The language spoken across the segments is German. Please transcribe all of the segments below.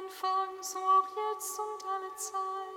Anfang, so auch jetzt und alle Zeit.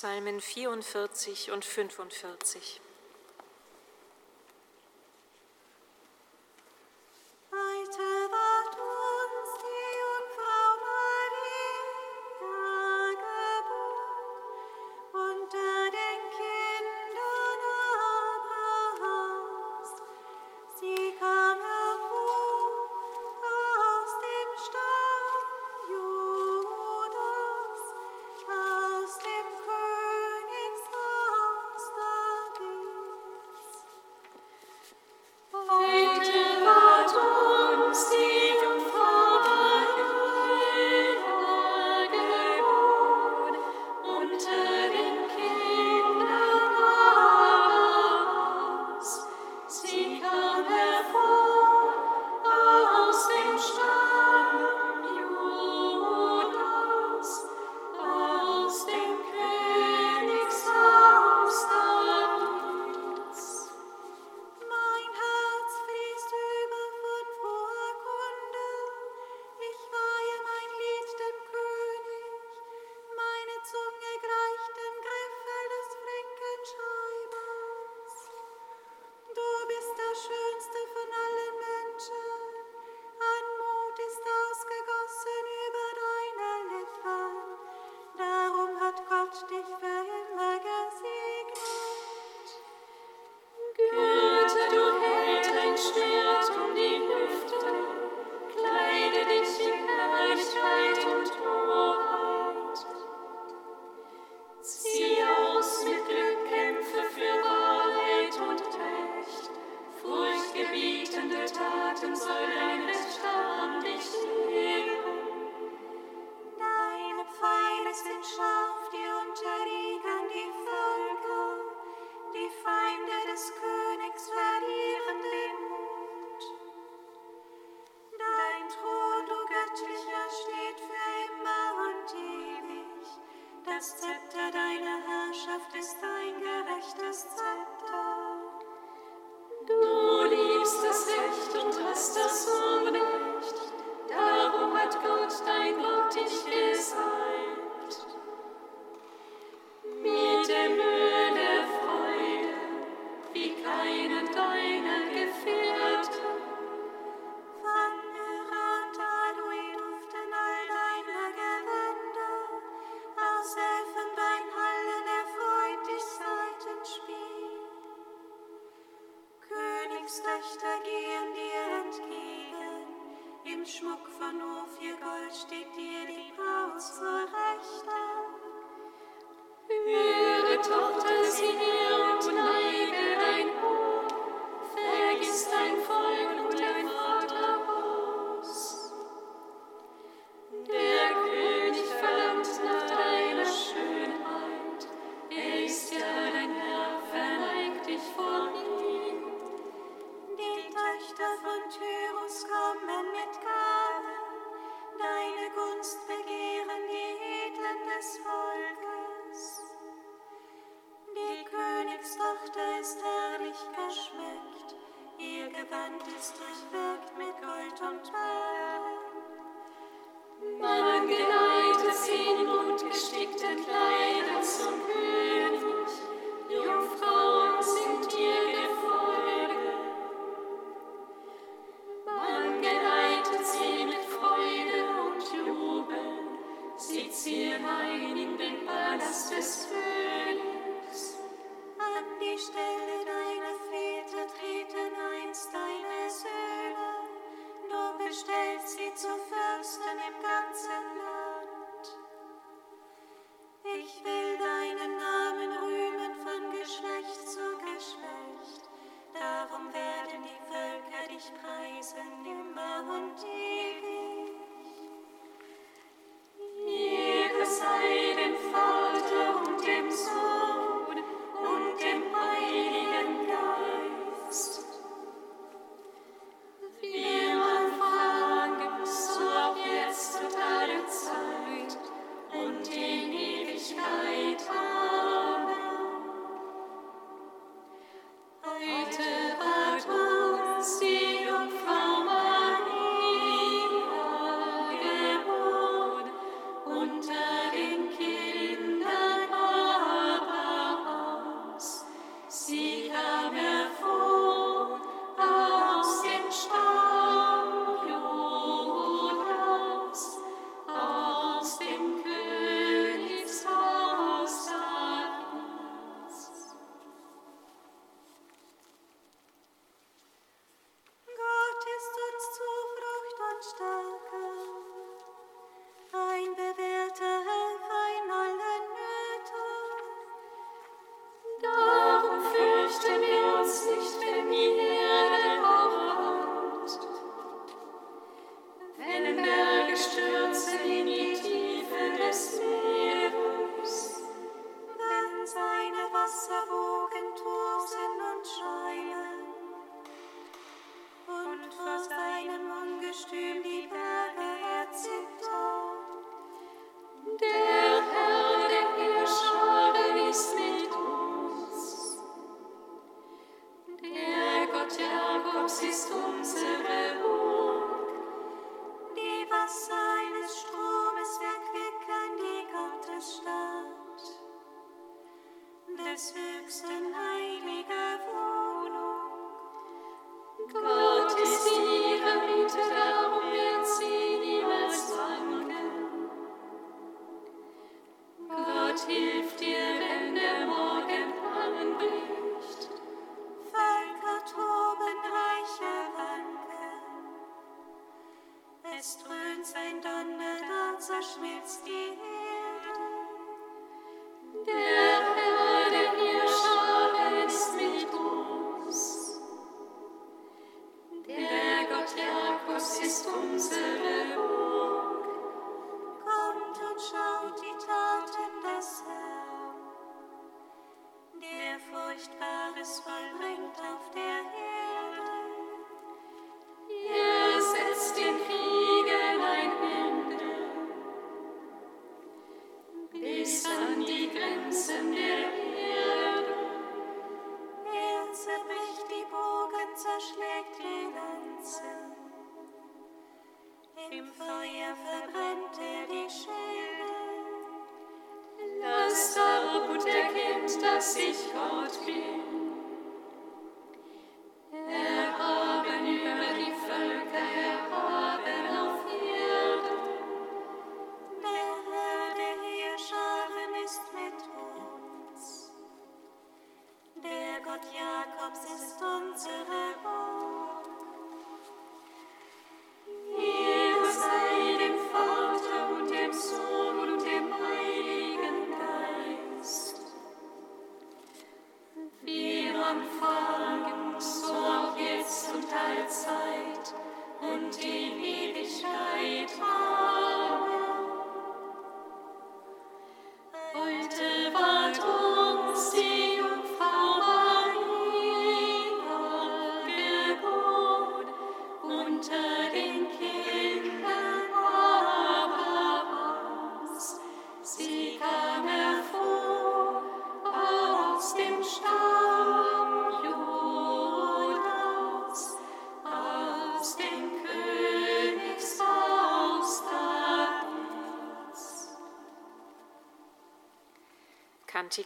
Psalmen 44 und 45. Schmuck von Ophirgold steht dir die Braut zur Rechten. Ihre Tochter, sie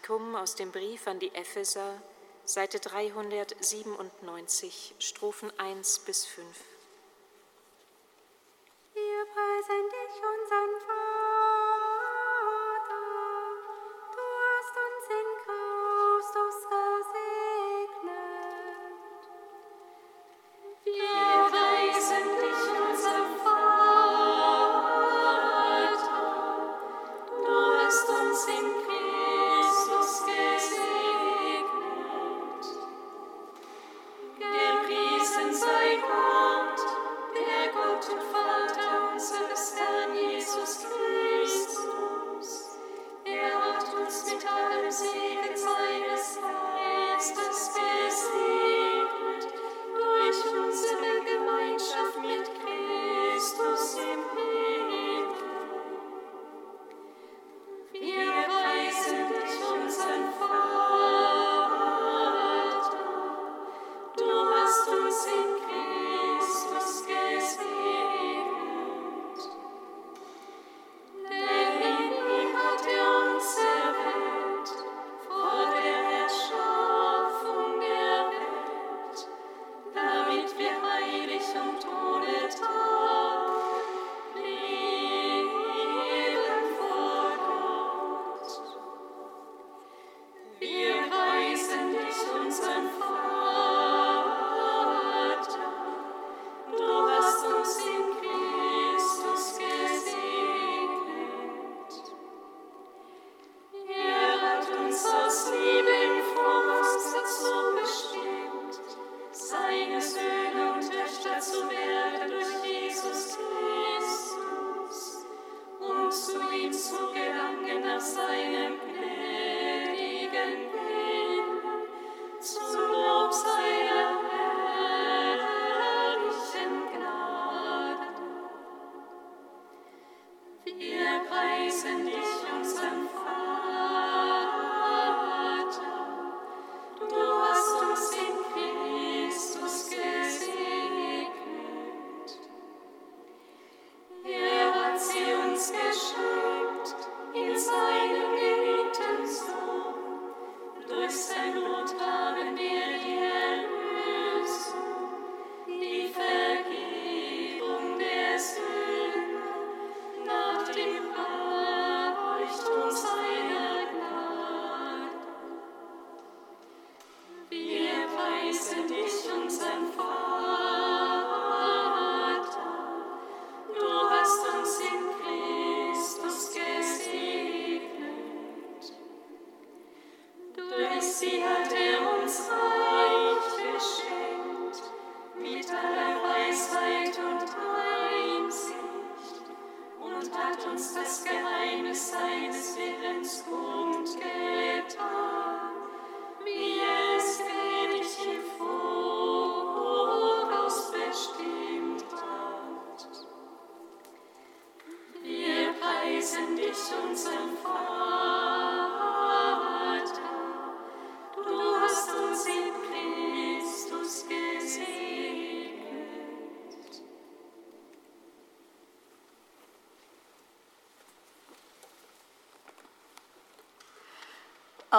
Kantikum aus dem Brief an die Epheser, Seite 397, Strophen 1 bis 5.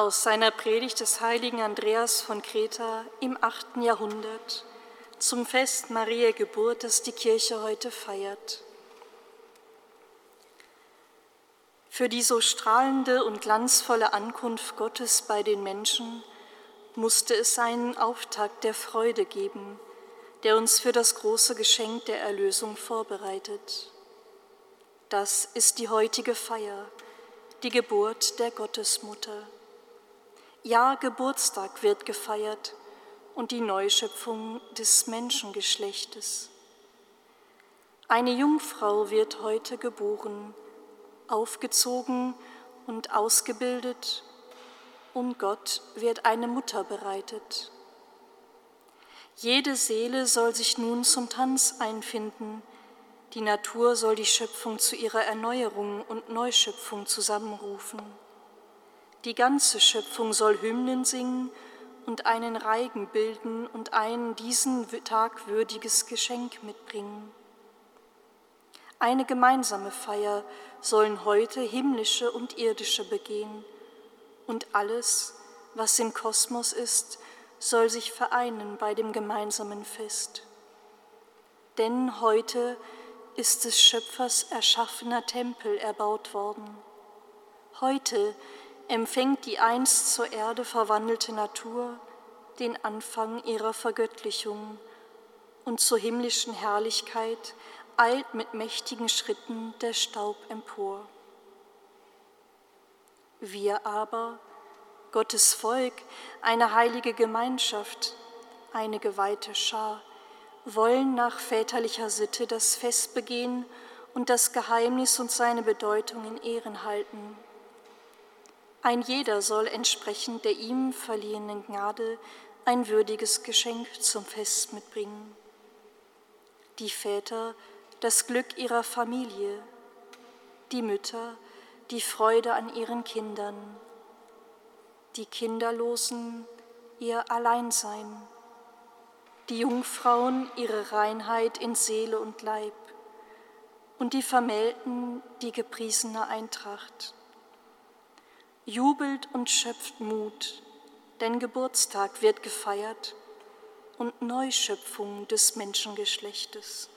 Aus seiner Predigt des heiligen Andreas von Kreta im 8. Jahrhundert zum Fest Mariä Geburt, das die Kirche heute feiert. Für die so strahlende und glanzvolle Ankunft Gottes bei den Menschen musste es einen Auftakt der Freude geben, der uns für das große Geschenk der Erlösung vorbereitet. Das ist die heutige Feier, die Geburt der Gottesmutter. Ja, Geburtstag wird gefeiert und die Neuschöpfung des Menschengeschlechtes. Eine Jungfrau wird heute geboren, aufgezogen und ausgebildet, und Gott wird eine Mutter bereitet. Jede Seele soll sich nun zum Tanz einfinden, die Natur soll die Schöpfung zu ihrer Erneuerung und Neuschöpfung zusammenrufen. Die ganze Schöpfung soll Hymnen singen und einen Reigen bilden und ein diesen Tag würdiges Geschenk mitbringen. Eine gemeinsame Feier sollen heute himmlische und irdische begehen, und alles, was im Kosmos ist, soll sich vereinen bei dem gemeinsamen Fest. Denn heute ist des Schöpfers erschaffener Tempel erbaut worden. Heute empfängt die einst zur Erde verwandelte Natur den Anfang ihrer Vergöttlichung und zur himmlischen Herrlichkeit eilt mit mächtigen Schritten der Staub empor. Wir aber, Gottes Volk, eine heilige Gemeinschaft, eine geweihte Schar, wollen nach väterlicher Sitte das Fest begehen und das Geheimnis und seine Bedeutung in Ehren halten. Ein jeder soll entsprechend der ihm verliehenen Gnade ein würdiges Geschenk zum Fest mitbringen. Die Väter das Glück ihrer Familie, die Mütter die Freude an ihren Kindern, die Kinderlosen ihr Alleinsein, die Jungfrauen ihre Reinheit in Seele und Leib und die Vermählten die gepriesene Eintracht. Jubelt und schöpft Mut, denn Geburtstag wird gefeiert und Neuschöpfung des Menschengeschlechtes.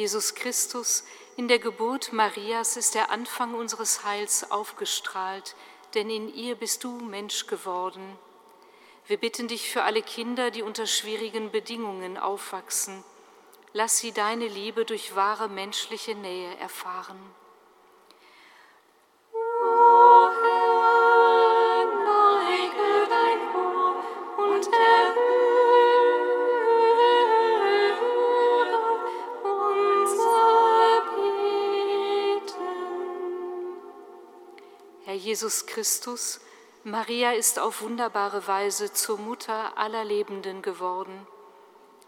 Jesus Christus, in der Geburt Marias ist der Anfang unseres Heils aufgestrahlt, denn in ihr bist du Mensch geworden. Wir bitten dich für alle Kinder, die unter schwierigen Bedingungen aufwachsen. Lass sie deine Liebe durch wahre menschliche Nähe erfahren. Jesus Christus, Maria ist auf wunderbare Weise zur Mutter aller Lebenden geworden.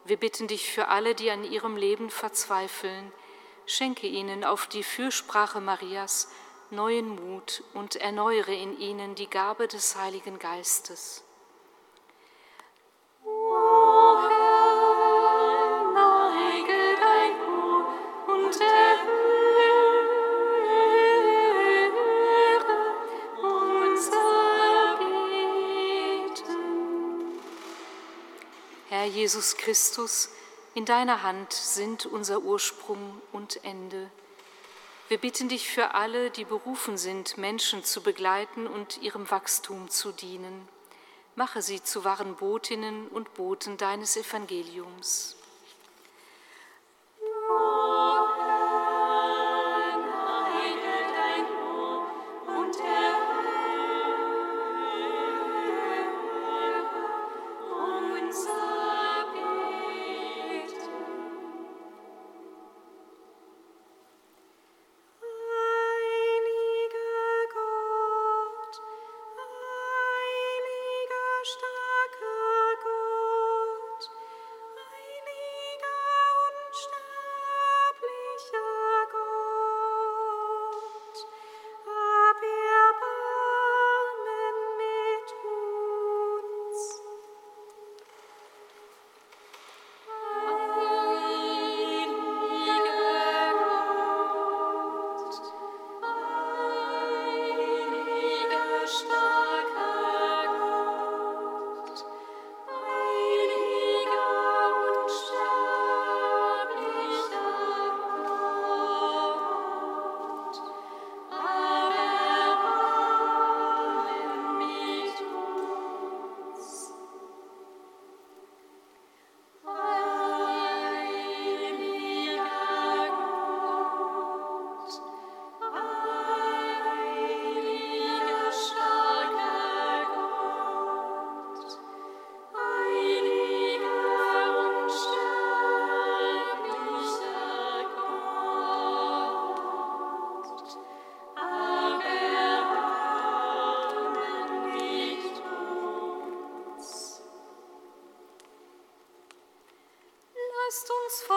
Wir bitten dich für alle, die an ihrem Leben verzweifeln, schenke ihnen auf die Fürsprache Marias neuen Mut und erneuere in ihnen die Gabe des Heiligen Geistes. Jesus Christus, in deiner Hand sind unser Ursprung und Ende. Wir bitten dich für alle, die berufen sind, Menschen zu begleiten und ihrem Wachstum zu dienen. Mache sie zu wahren Botinnen und Boten deines Evangeliums. Großes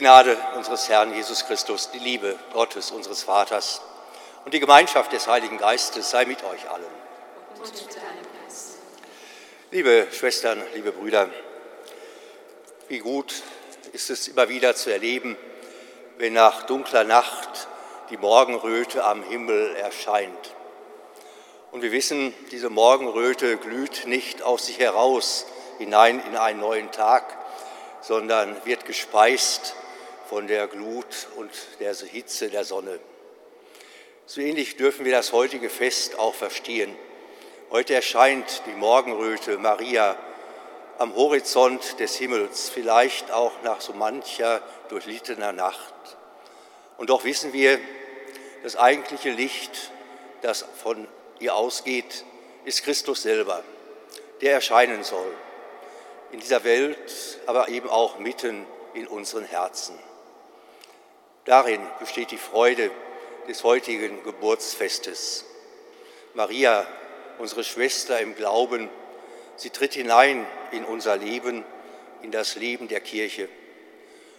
Gnade unseres Herrn Jesus Christus, die Liebe Gottes, unseres Vaters und die Gemeinschaft des Heiligen Geistes sei mit euch allen. Liebe Schwestern, liebe Brüder, wie gut ist es immer wieder zu erleben, wenn nach dunkler Nacht die Morgenröte am Himmel erscheint. Und wir wissen, diese Morgenröte glüht nicht aus sich heraus hinein in einen neuen Tag, sondern wird gespeist von der Glut und der Hitze der Sonne. So ähnlich dürfen wir das heutige Fest auch verstehen. Heute erscheint die Morgenröte Maria am Horizont des Himmels, vielleicht auch nach so mancher durchlittener Nacht. Und doch wissen wir, das eigentliche Licht, das von ihr ausgeht, ist Christus selber, der erscheinen soll. In dieser Welt, aber eben auch mitten in unseren Herzen. Darin besteht die Freude des heutigen Geburtsfestes. Maria, unsere Schwester im Glauben, sie tritt hinein in unser Leben, in das Leben der Kirche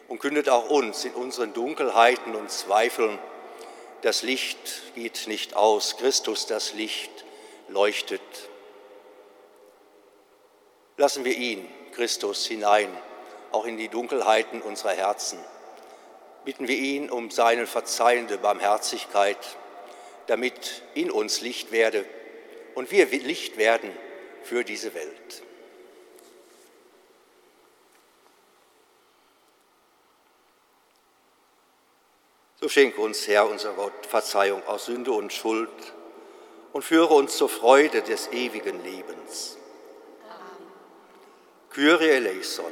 und kündet auch uns in unseren Dunkelheiten und Zweifeln, das Licht geht nicht aus, Christus, das Licht, leuchtet. Lassen wir ihn, Christus, hinein, auch in die Dunkelheiten unserer Herzen. Bitten wir ihn um seine verzeihende Barmherzigkeit, damit in uns Licht werde und wir Licht werden für diese Welt. So schenke uns, Herr, unser Gott, Verzeihung aus Sünde und Schuld und führe uns zur Freude des ewigen Lebens. Kyrie eleison.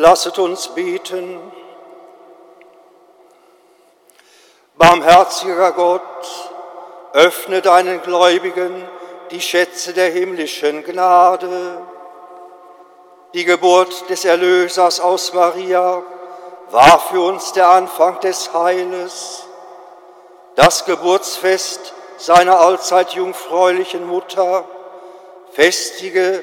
Lasset uns beten. Barmherziger Gott, öffne deinen Gläubigen die Schätze der himmlischen Gnade. Die Geburt des Erlösers aus Maria war für uns der Anfang des Heiles. Das Geburtsfest seiner allzeit jungfräulichen Mutter festige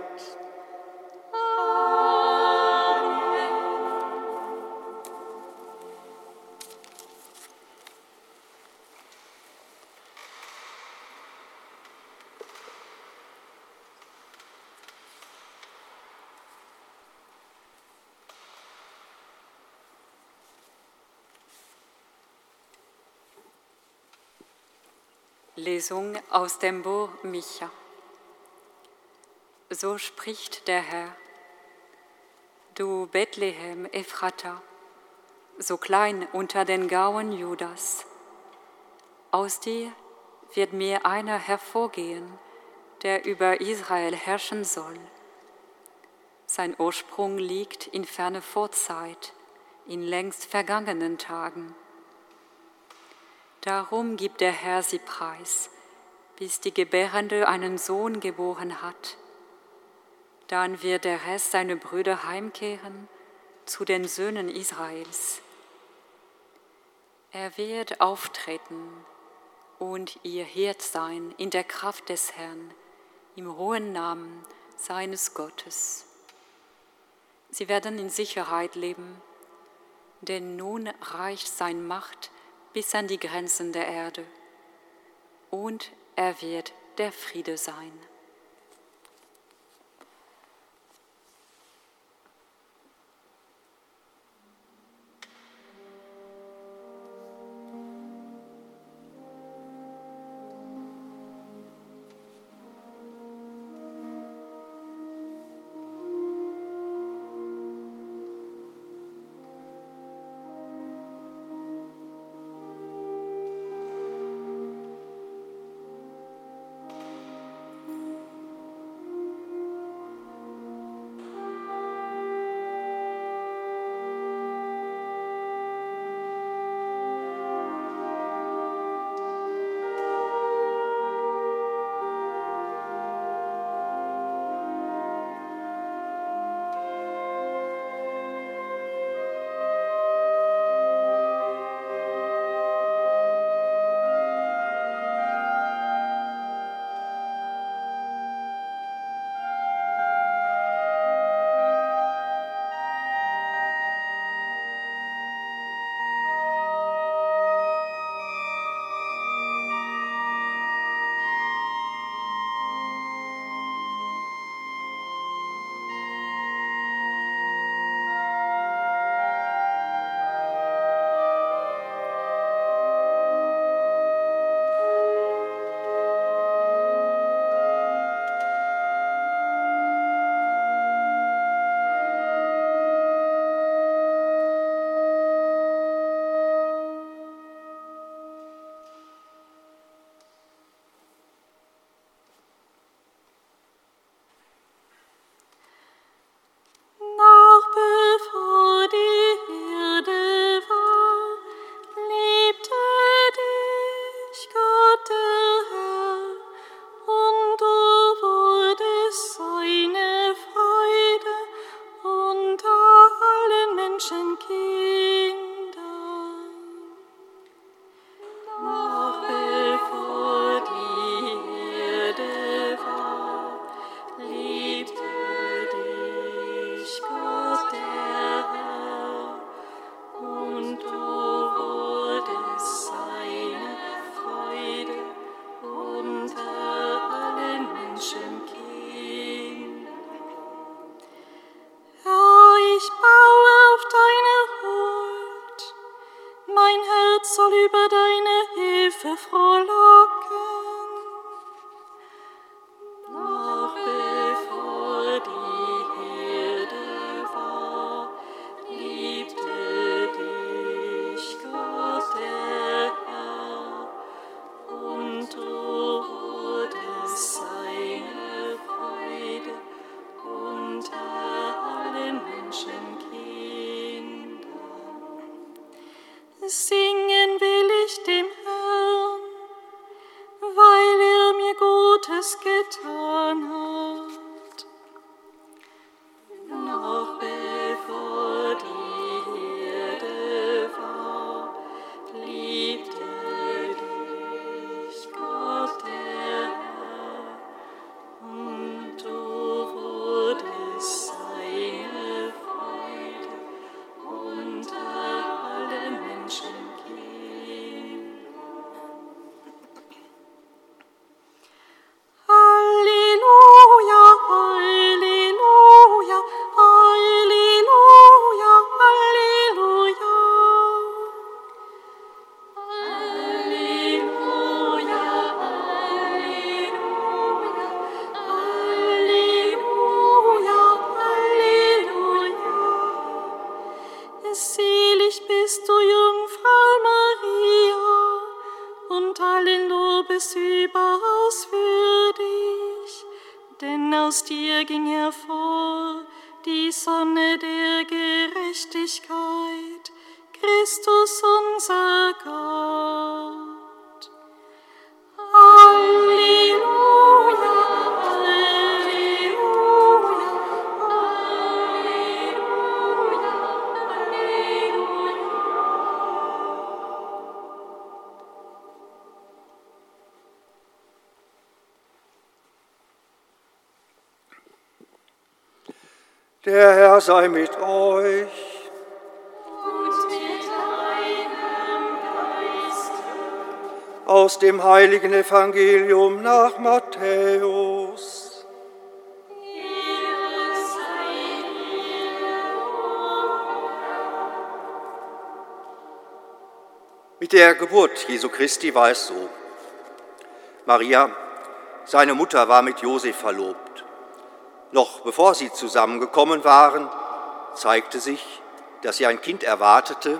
Lesung aus dem Buch Micha. So spricht der Herr, du Bethlehem Ephrata, so klein unter den Gauen Judas. Aus dir wird mir einer hervorgehen, der über Israel herrschen soll. Sein Ursprung liegt in ferne Vorzeit, in längst vergangenen Tagen. Darum gibt der Herr sie preis, bis die Gebärende einen Sohn geboren hat. Dann wird der Rest seine Brüder heimkehren zu den Söhnen Israels. Er wird auftreten und ihr Hirt sein in der Kraft des Herrn, im hohen Namen seines Gottes. Sie werden in Sicherheit leben, denn nun reicht sein Macht bis an die Grenzen der Erde. Und er wird der Friede sein. Herr sei mit euch. Aus dem heiligen Evangelium nach Matthäus. Mit der Geburt Jesu Christi war es so. Maria, seine Mutter, war mit Josef verlobt. Noch bevor sie zusammengekommen waren, zeigte sich, dass sie ein Kind erwartete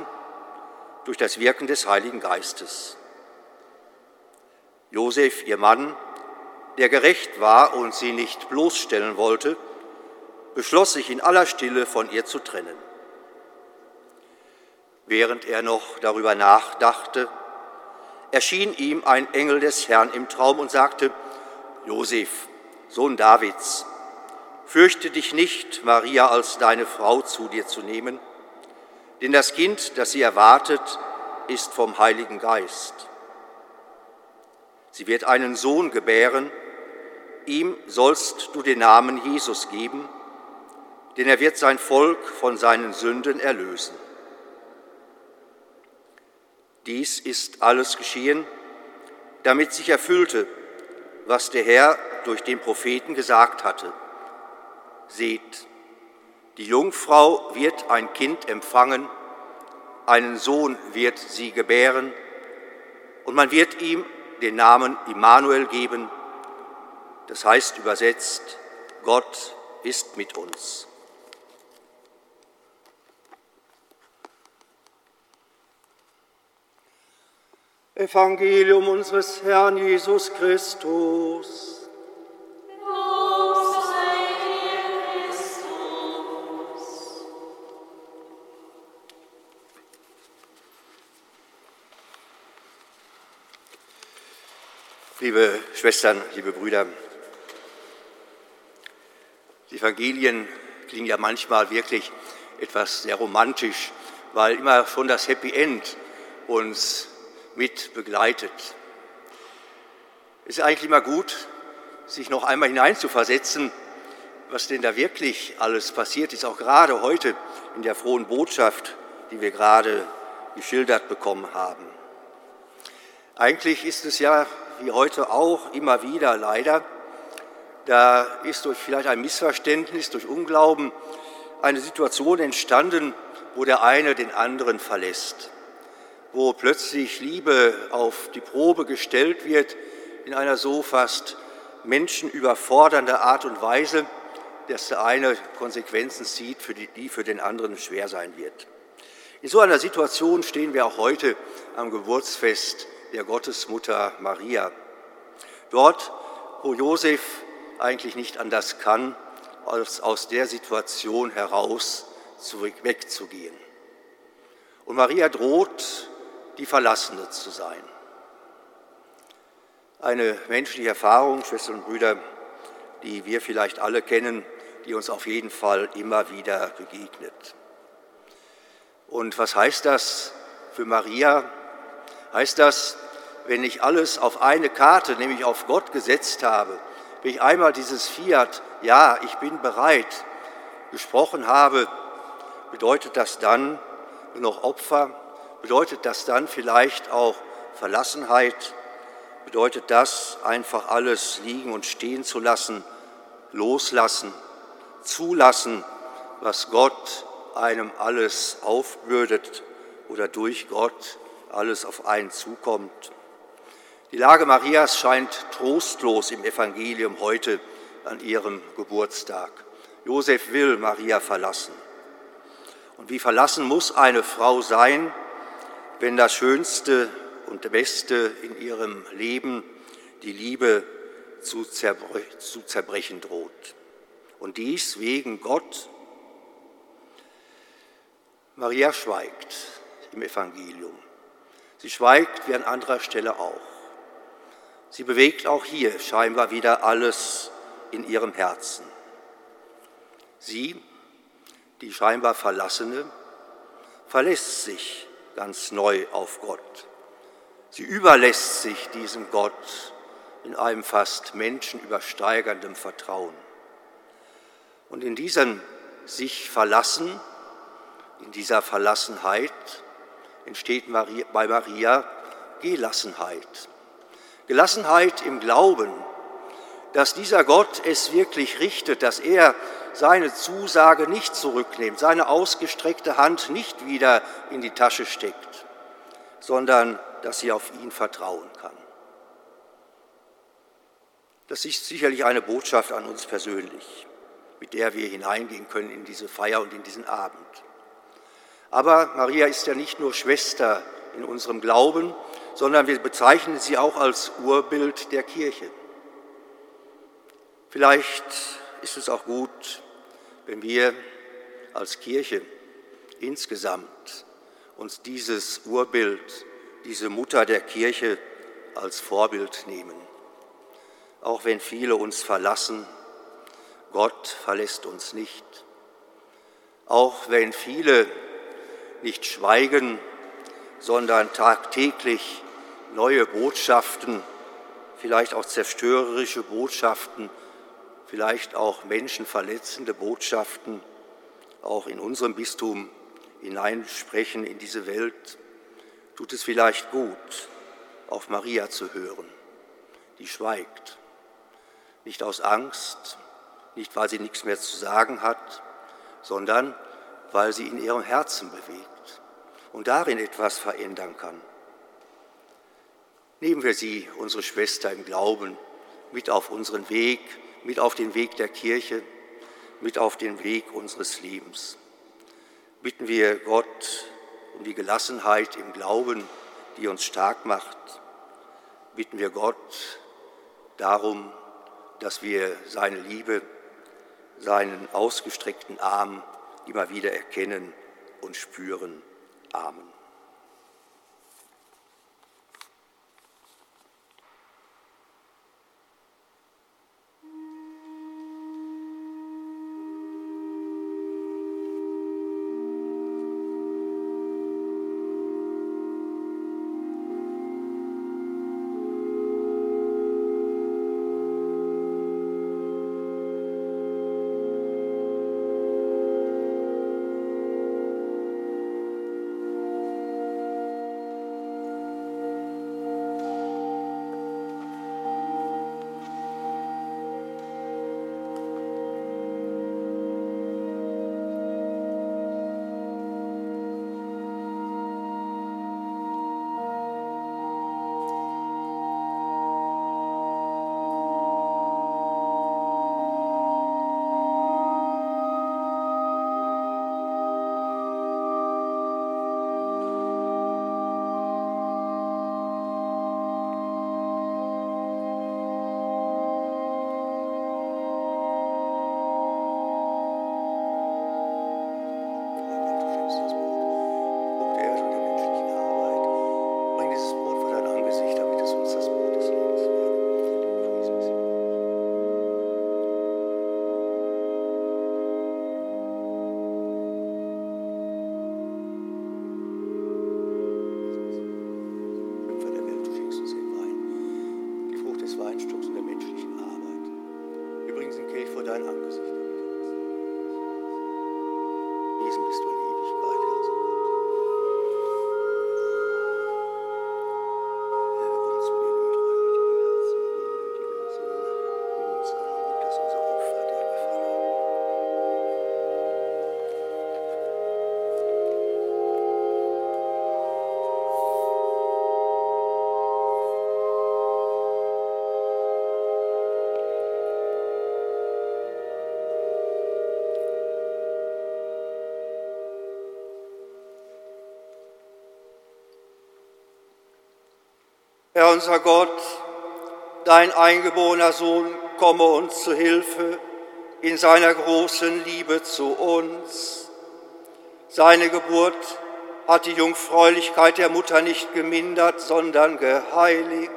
durch das Wirken des Heiligen Geistes. Josef, ihr Mann, der gerecht war und sie nicht bloßstellen wollte, beschloss sich in aller Stille von ihr zu trennen. Während er noch darüber nachdachte, erschien ihm ein Engel des Herrn im Traum und sagte, Josef, Sohn Davids, fürchte dich nicht, Maria als deine Frau zu dir zu nehmen, denn das Kind, das sie erwartet, ist vom Heiligen Geist. Sie wird einen Sohn gebären, ihm sollst du den Namen Jesus geben, denn er wird sein Volk von seinen Sünden erlösen. Dies ist alles geschehen, damit sich erfüllte, was der Herr durch den Propheten gesagt hatte. Seht, die Jungfrau wird ein Kind empfangen, einen Sohn wird sie gebären, und man wird ihm den Namen Immanuel geben, das heißt übersetzt, Gott ist mit uns. Evangelium unseres Herrn Jesus Christus. Liebe Schwestern, liebe Brüder, die Evangelien klingen ja manchmal wirklich etwas sehr romantisch, weil immer schon das Happy End uns mit begleitet. Es ist eigentlich immer gut, sich noch einmal hineinzuversetzen, was denn da wirklich alles passiert ist, auch gerade heute in der frohen Botschaft, die wir gerade geschildert bekommen haben. Eigentlich ist es ja, wie heute auch, immer wieder leider, da ist durch vielleicht ein Missverständnis, durch Unglauben eine Situation entstanden, wo der eine den anderen verlässt, wo plötzlich Liebe auf die Probe gestellt wird in einer so fast menschenüberfordernder Art und Weise, dass der eine Konsequenzen zieht, für die, die für den anderen schwer sein wird. In so einer Situation stehen wir auch heute am Geburtsfest der Gottesmutter Maria. Dort, wo Josef eigentlich nicht anders kann, als aus der Situation heraus wegzugehen. Und Maria droht die Verlassene zu sein. Eine menschliche Erfahrung, Schwestern und Brüder, die wir vielleicht alle kennen, die uns auf jeden Fall immer wieder begegnet. Und was heißt das für Maria? Heißt das, wenn ich alles auf eine Karte, nämlich auf Gott gesetzt habe, wenn ich einmal dieses Fiat, ja, ich bin bereit, gesprochen habe, bedeutet das dann nur noch Opfer? Bedeutet das dann vielleicht auch Verlassenheit? Bedeutet das einfach alles liegen und stehen zu lassen, loslassen, zulassen, was Gott einem alles aufbürdet oder durch Gott alles auf einen zukommt? Die Lage Marias scheint trostlos im Evangelium heute an ihrem Geburtstag. Josef will Maria verlassen. Und wie verlassen muss eine Frau sein, wenn das Schönste und Beste in ihrem Leben, die Liebe, zu, zerbre zu zerbrechen droht. Und dies wegen Gott. Maria schweigt im Evangelium. Sie schweigt wie an anderer Stelle auch. Sie bewegt auch hier scheinbar wieder alles in ihrem Herzen. Sie, die scheinbar Verlassene, verlässt sich ganz neu auf Gott. Sie überlässt sich diesem Gott in einem fast menschenübersteigerndem Vertrauen. Und in diesem sich verlassen, in dieser Verlassenheit entsteht bei Maria Gelassenheit. Gelassenheit im Glauben, dass dieser Gott es wirklich richtet, dass er seine Zusage nicht zurücknimmt, seine ausgestreckte Hand nicht wieder in die Tasche steckt, sondern dass sie auf ihn vertrauen kann. Das ist sicherlich eine Botschaft an uns persönlich, mit der wir hineingehen können in diese Feier und in diesen Abend. Aber Maria ist ja nicht nur Schwester in unserem Glauben, sondern wir bezeichnen sie auch als Urbild der Kirche. Vielleicht ist es auch gut, wenn wir als Kirche insgesamt uns dieses Urbild, diese Mutter der Kirche als Vorbild nehmen. Auch wenn viele uns verlassen, Gott verlässt uns nicht. Auch wenn viele nicht schweigen, sondern tagtäglich neue Botschaften, vielleicht auch zerstörerische Botschaften vielleicht auch menschenverletzende Botschaften auch in unserem Bistum hineinsprechen in diese Welt, tut es vielleicht gut, auf Maria zu hören, die schweigt. Nicht aus Angst, nicht weil sie nichts mehr zu sagen hat, sondern weil sie in ihrem Herzen bewegt und darin etwas verändern kann. Nehmen wir sie, unsere Schwester im Glauben, mit auf unseren Weg, mit auf den Weg der Kirche, mit auf den Weg unseres Lebens. Bitten wir Gott um die Gelassenheit im Glauben, die uns stark macht. Bitten wir Gott darum, dass wir seine Liebe, seinen ausgestreckten Arm immer wieder erkennen und spüren. Amen. Unser Gott, dein eingeborener Sohn komme uns zu Hilfe in seiner großen Liebe zu uns. Seine Geburt hat die Jungfräulichkeit der Mutter nicht gemindert, sondern geheiligt.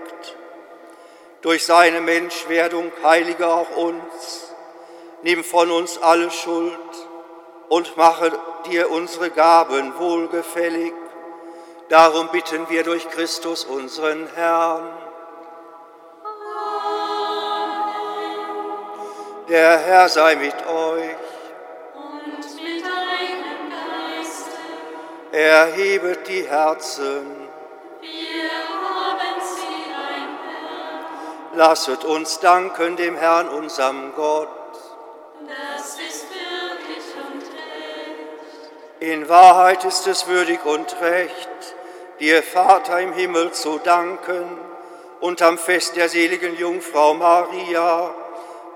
Durch seine Menschwerdung heilige auch uns. Nimm von uns alle Schuld und mache dir unsere Gaben wohlgefällig. Darum bitten wir durch Christus unseren Herrn. Der Herr sei mit euch. Und mit deinem Geiste. Erhebet die Herzen. Wir haben sie, ein Herr. Lasset uns danken dem Herrn, unserem Gott. Das ist wirklich und recht. In Wahrheit ist es würdig und recht, dir, Vater im Himmel, zu danken und am Fest der seligen Jungfrau Maria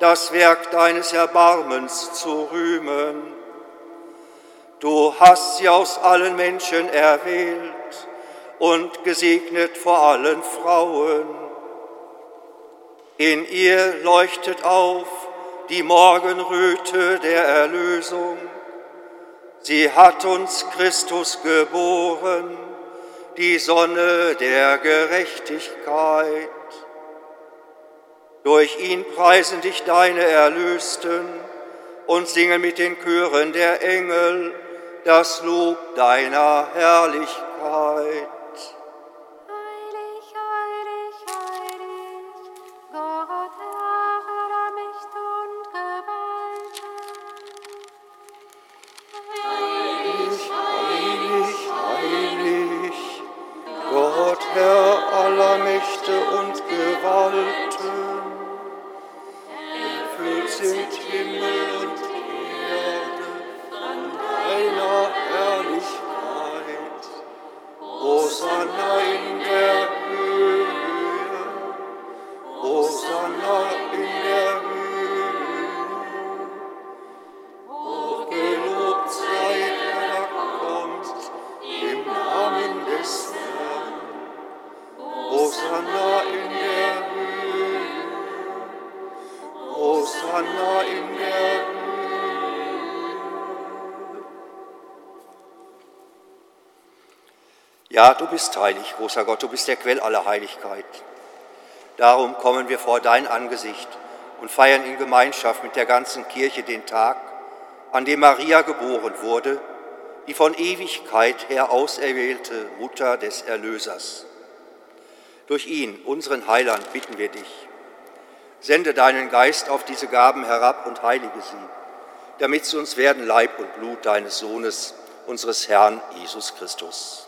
das Werk deines Erbarmens zu rühmen. Du hast sie aus allen Menschen erwählt und gesegnet vor allen Frauen. In ihr leuchtet auf die Morgenröte der Erlösung. Sie hat uns Christus geboren, die Sonne der Gerechtigkeit. Durch ihn preisen dich deine Erlösten und singen mit den Chören der Engel das Lob deiner Herrlichkeit. Ja, du bist heilig, großer Gott, du bist der Quell aller Heiligkeit. Darum kommen wir vor dein Angesicht und feiern in Gemeinschaft mit der ganzen Kirche den Tag, an dem Maria geboren wurde, die von Ewigkeit her auserwählte Mutter des Erlösers. Durch ihn, unseren Heiland, bitten wir dich. Sende deinen Geist auf diese Gaben herab und heilige sie, damit sie uns werden Leib und Blut deines Sohnes, unseres Herrn Jesus Christus.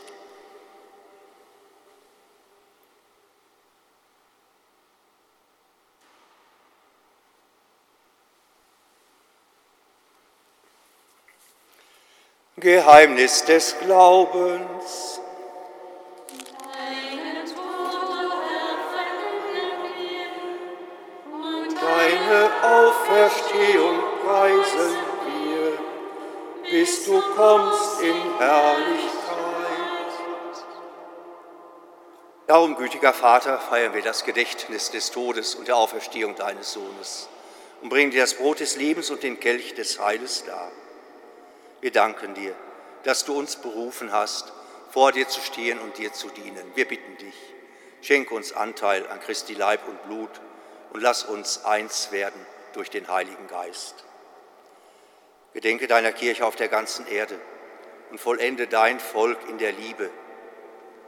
Geheimnis des Glaubens. Deinen Tod. Und Deine Auferstehung preisen wir, bis du kommst in Herrlichkeit. Darum, gütiger Vater, feiern wir das Gedächtnis des Todes und der Auferstehung deines Sohnes und bringen dir das Brot des Lebens und den Kelch des Heiles dar. Wir danken dir, dass du uns berufen hast, vor dir zu stehen und dir zu dienen. Wir bitten dich, schenke uns Anteil an Christi Leib und Blut und lass uns eins werden durch den Heiligen Geist. Gedenke deiner Kirche auf der ganzen Erde und vollende dein Volk in der Liebe,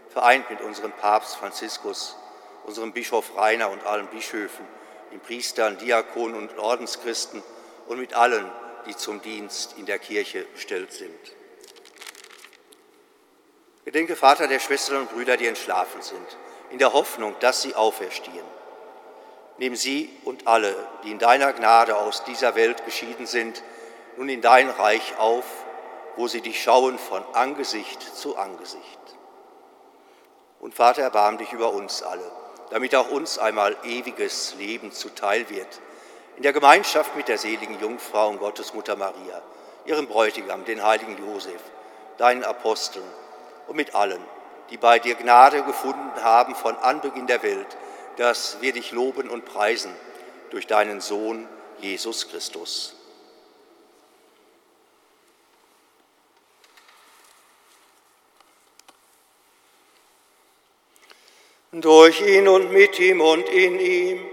vereint mit unserem Papst Franziskus, unserem Bischof Rainer und allen Bischöfen, den Priestern, Diakonen und Ordenschristen und mit allen, die zum Dienst in der Kirche bestellt sind. Gedenke, Vater, der Schwestern und Brüder, die entschlafen sind, in der Hoffnung, dass sie auferstehen. Nimm sie und alle, die in deiner Gnade aus dieser Welt geschieden sind, nun in dein Reich auf, wo sie dich schauen von Angesicht zu Angesicht. Und Vater, erbarm dich über uns alle, damit auch uns einmal ewiges Leben zuteil wird, in der Gemeinschaft mit der seligen Jungfrau und Gottesmutter Maria, ihrem Bräutigam, den heiligen Josef, deinen Aposteln und mit allen, die bei dir Gnade gefunden haben von Anbeginn der Welt, dass wir dich loben und preisen durch deinen Sohn Jesus Christus. Durch ihn und mit ihm und in ihm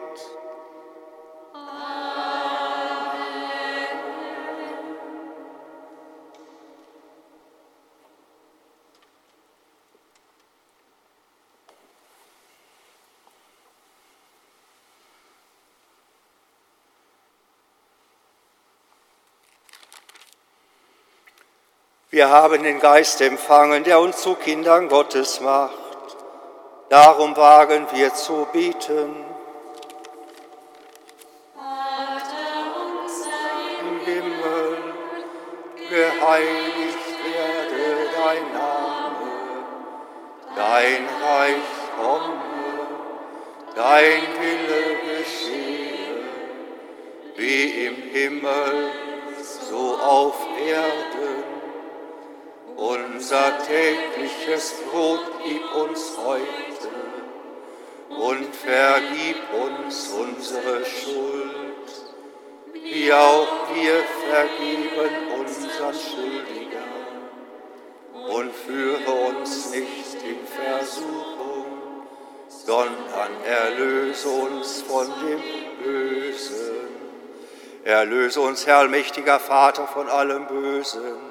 Wir haben den Geist empfangen, der uns zu Kindern Gottes macht. Darum wagen wir zu beten. Vater unser Im Himmel, geheiligt werde dein Name, dein Reich komme, dein Wille geschehe, wie im Himmel, so auf Erden. Unser tägliches Brot gib uns heute und vergib uns unsere Schuld, wie auch wir vergeben unseren Schuldigern. Und führe uns nicht in Versuchung, sondern erlöse uns von dem Bösen. Erlöse uns, Herr allmächtiger Vater, von allem Bösen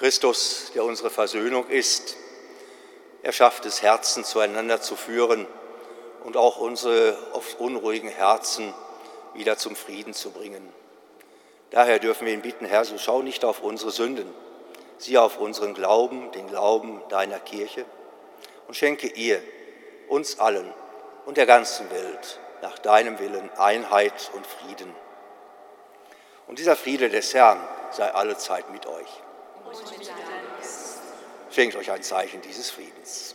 Christus, der unsere Versöhnung ist, er schafft es, Herzen zueinander zu führen und auch unsere oft unruhigen Herzen wieder zum Frieden zu bringen. Daher dürfen wir ihn bitten, Herr, so schau nicht auf unsere Sünden, sieh auf unseren Glauben, den Glauben deiner Kirche und schenke ihr, uns allen und der ganzen Welt nach deinem Willen Einheit und Frieden. Und dieser Friede des Herrn sei alle Zeit mit euch. Schenkt euch ein Zeichen dieses Friedens.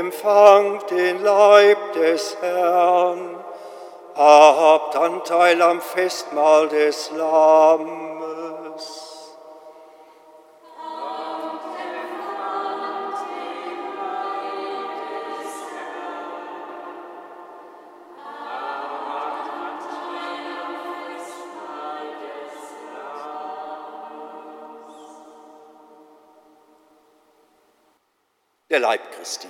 Empfangt den Leib des Herrn, habt Anteil am Festmahl des Lammes. Der Leib Christi.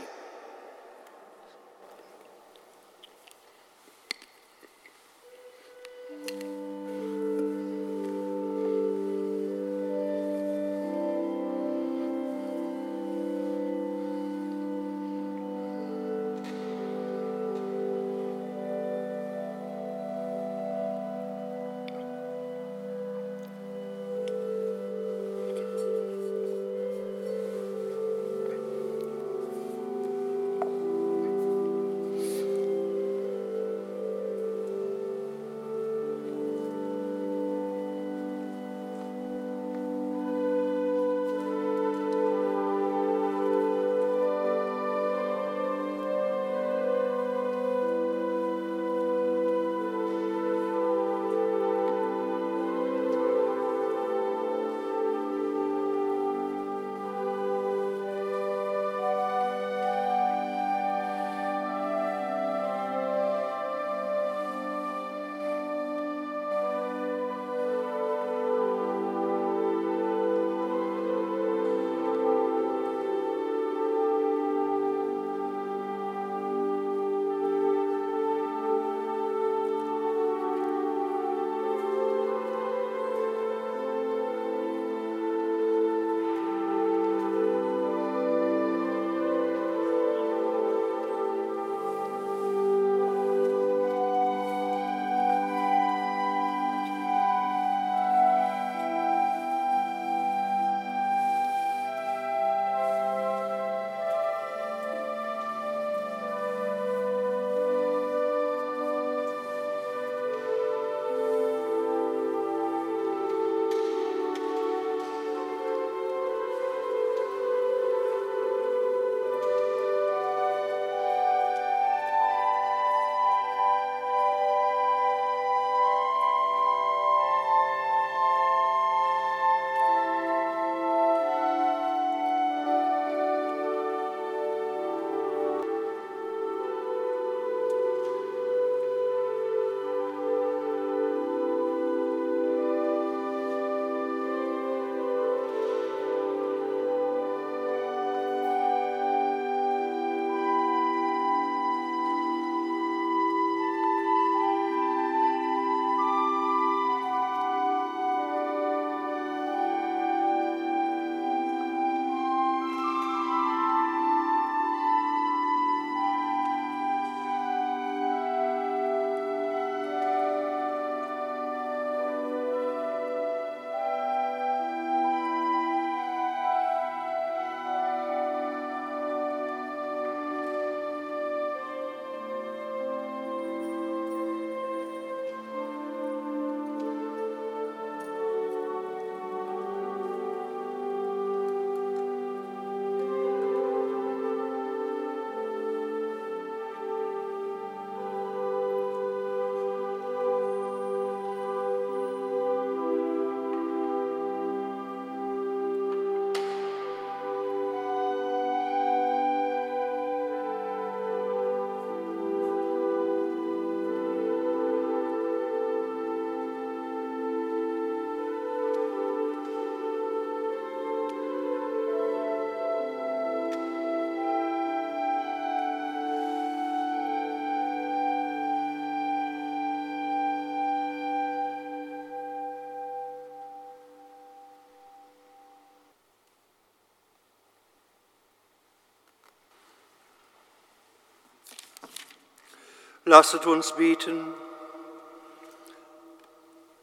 Lasset uns bieten.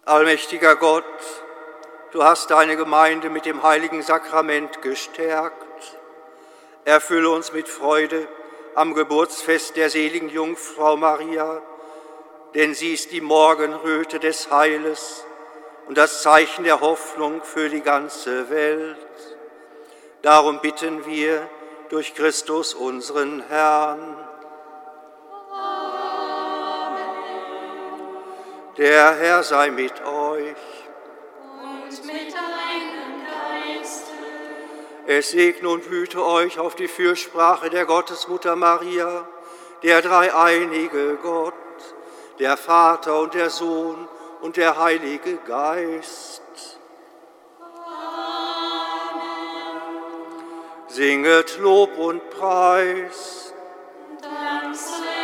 Allmächtiger Gott, du hast deine Gemeinde mit dem heiligen Sakrament gestärkt. Erfülle uns mit Freude am Geburtsfest der seligen Jungfrau Maria, denn sie ist die Morgenröte des Heiles und das Zeichen der Hoffnung für die ganze Welt. Darum bitten wir durch Christus unseren Herrn. Der Herr sei mit euch. Und mit deinem Geiste. Es segne und hüte euch auf die Fürsprache der Gottesmutter Maria, der dreieinige Gott, der Vater und der Sohn und der Heilige Geist. Singet Lob und Preis. Dank sei